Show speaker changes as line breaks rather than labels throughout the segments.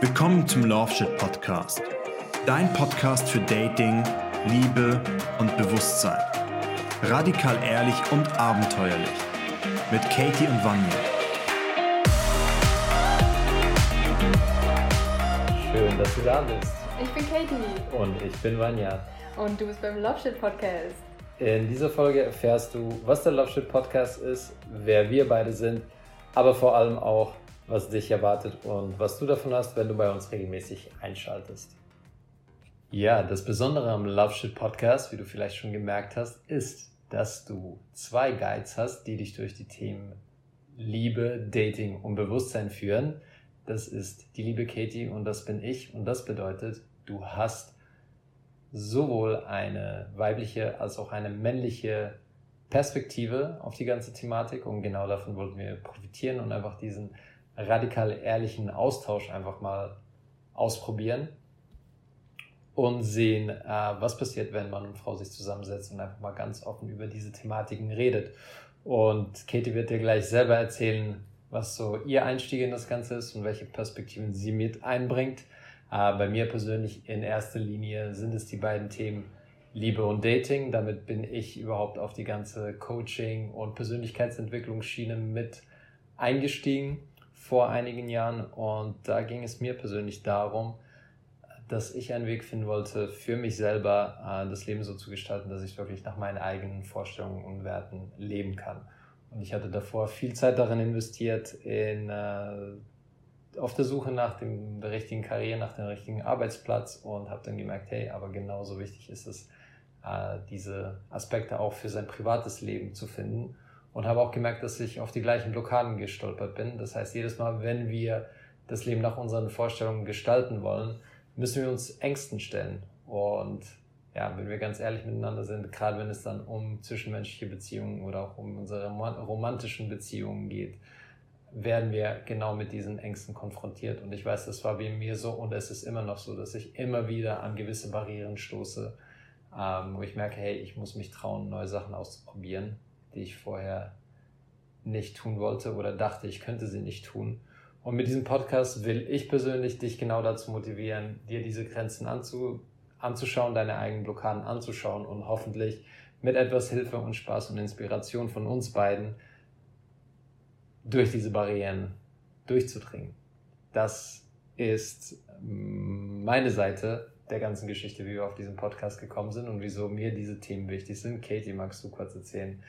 Willkommen zum Love Shit Podcast. Dein Podcast für Dating, Liebe und Bewusstsein. Radikal ehrlich und abenteuerlich. Mit Katie und Vanya.
Schön, dass du da bist.
Ich bin Katie.
Und ich bin Vanya.
Und du bist beim Love Shit Podcast.
In dieser Folge erfährst du, was der Love Shit Podcast ist, wer wir beide sind, aber vor allem auch, was dich erwartet und was du davon hast, wenn du bei uns regelmäßig einschaltest. Ja, das Besondere am Love Shit Podcast, wie du vielleicht schon gemerkt hast, ist, dass du zwei Guides hast, die dich durch die Themen Liebe, Dating und Bewusstsein führen. Das ist die liebe Katie und das bin ich und das bedeutet, du hast sowohl eine weibliche als auch eine männliche Perspektive auf die ganze Thematik und genau davon wollten wir profitieren und einfach diesen radikal ehrlichen Austausch einfach mal ausprobieren und sehen, äh, was passiert, wenn Mann und Frau sich zusammensetzen und einfach mal ganz offen über diese Thematiken redet. Und Katie wird dir gleich selber erzählen, was so ihr Einstieg in das Ganze ist und welche Perspektiven sie mit einbringt. Äh, bei mir persönlich in erster Linie sind es die beiden Themen Liebe und Dating. Damit bin ich überhaupt auf die ganze Coaching- und Persönlichkeitsentwicklungsschiene mit eingestiegen vor einigen Jahren. Und da ging es mir persönlich darum, dass ich einen Weg finden wollte, für mich selber äh, das Leben so zu gestalten, dass ich wirklich nach meinen eigenen Vorstellungen und Werten leben kann. Und ich hatte davor viel Zeit darin investiert, in äh, auf der Suche nach dem richtigen Karriere, nach dem richtigen Arbeitsplatz und habe dann gemerkt, hey, aber genauso wichtig ist es, äh, diese Aspekte auch für sein privates Leben zu finden. Und habe auch gemerkt, dass ich auf die gleichen Blockaden gestolpert bin. Das heißt, jedes Mal, wenn wir das Leben nach unseren Vorstellungen gestalten wollen, müssen wir uns Ängsten stellen. Und ja, wenn wir ganz ehrlich miteinander sind, gerade wenn es dann um zwischenmenschliche Beziehungen oder auch um unsere romantischen Beziehungen geht, werden wir genau mit diesen Ängsten konfrontiert. Und ich weiß, das war bei mir so und es ist immer noch so, dass ich immer wieder an gewisse Barrieren stoße, ähm, wo ich merke, hey, ich muss mich trauen, neue Sachen auszuprobieren, die ich vorher nicht tun wollte oder dachte, ich könnte sie nicht tun. Und mit diesem Podcast will ich persönlich dich genau dazu motivieren, dir diese Grenzen anzu, anzuschauen, deine eigenen Blockaden anzuschauen und hoffentlich mit etwas Hilfe und Spaß und Inspiration von uns beiden durch diese Barrieren durchzudringen. Das ist mm, meine Seite der ganzen Geschichte, wie wir auf diesen Podcast gekommen sind und wieso mir diese Themen wichtig sind. Katie, magst du kurz erzählen,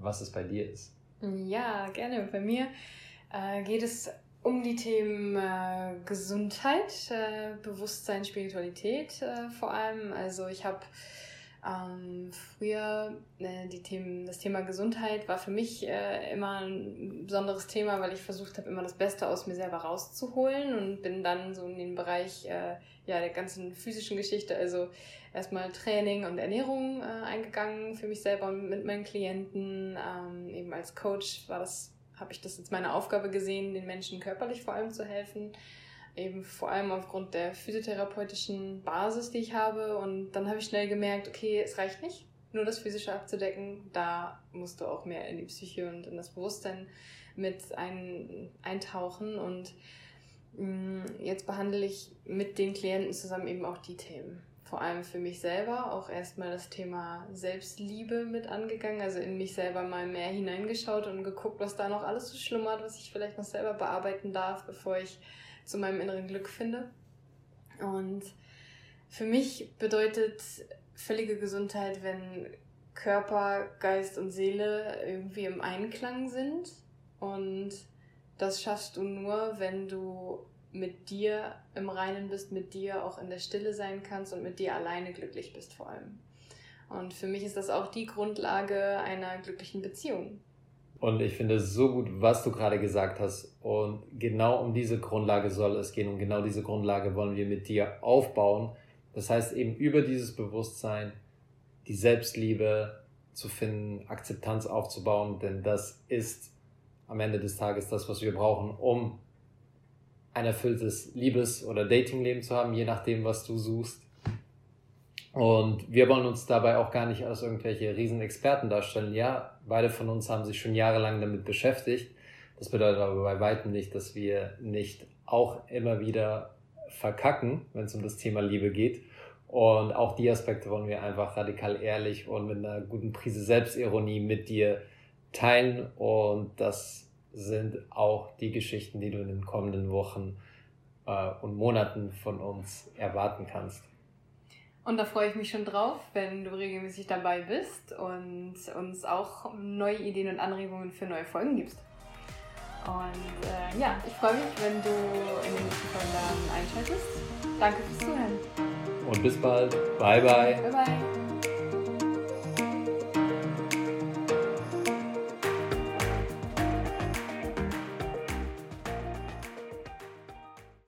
was es bei dir ist?
Ja, gerne. Bei mir äh, geht es um die Themen äh, Gesundheit, äh, Bewusstsein, Spiritualität äh, vor allem. Also ich habe ähm, früher äh, die Themen, das Thema Gesundheit war für mich äh, immer ein besonderes Thema, weil ich versucht habe, immer das Beste aus mir selber rauszuholen und bin dann so in den Bereich äh, ja, der ganzen physischen Geschichte, also erstmal Training und Ernährung äh, eingegangen für mich selber und mit meinen Klienten. Ähm, eben als Coach war das, habe ich das jetzt meine Aufgabe gesehen, den Menschen körperlich vor allem zu helfen eben vor allem aufgrund der physiotherapeutischen Basis, die ich habe. Und dann habe ich schnell gemerkt, okay, es reicht nicht, nur das Physische abzudecken. Da musst du auch mehr in die Psyche und in das Bewusstsein mit ein, eintauchen. Und mh, mm, jetzt behandle ich mit den Klienten zusammen eben auch die Themen. Vor allem für mich selber auch erstmal das Thema Selbstliebe mit angegangen, also in mich selber mal mehr hineingeschaut und geguckt, was da noch alles so schlummert, was ich vielleicht noch selber bearbeiten darf, bevor ich zu meinem inneren Glück finde. Und für mich bedeutet völlige Gesundheit, wenn Körper, Geist und Seele irgendwie im Einklang sind. Und das schaffst du nur, wenn du mit dir im Reinen bist, mit dir auch in der Stille sein kannst und mit dir alleine glücklich bist vor allem. Und für mich ist das auch die Grundlage einer glücklichen Beziehung.
Und ich finde es so gut, was du gerade gesagt hast. Und genau um diese Grundlage soll es gehen. Und genau diese Grundlage wollen wir mit dir aufbauen. Das heißt eben über dieses Bewusstsein die Selbstliebe zu finden, Akzeptanz aufzubauen. Denn das ist am Ende des Tages das, was wir brauchen, um ein erfülltes Liebes- oder Datingleben zu haben, je nachdem, was du suchst. Und wir wollen uns dabei auch gar nicht als irgendwelche Riesenexperten darstellen. Ja, beide von uns haben sich schon jahrelang damit beschäftigt. Das bedeutet aber bei weitem nicht, dass wir nicht auch immer wieder verkacken, wenn es um das Thema Liebe geht. Und auch die Aspekte wollen wir einfach radikal ehrlich und mit einer guten Prise Selbstironie mit dir teilen. Und das sind auch die Geschichten, die du in den kommenden Wochen äh, und Monaten von uns erwarten kannst.
Und da freue ich mich schon drauf, wenn du regelmäßig dabei bist und uns auch neue Ideen und Anregungen für neue Folgen gibst. Und äh, ja, ich freue mich, wenn du in den nächsten Folgen dann einschaltest. Danke fürs Zuhören.
Und bis bald. Bye, bye.
Bye, bye.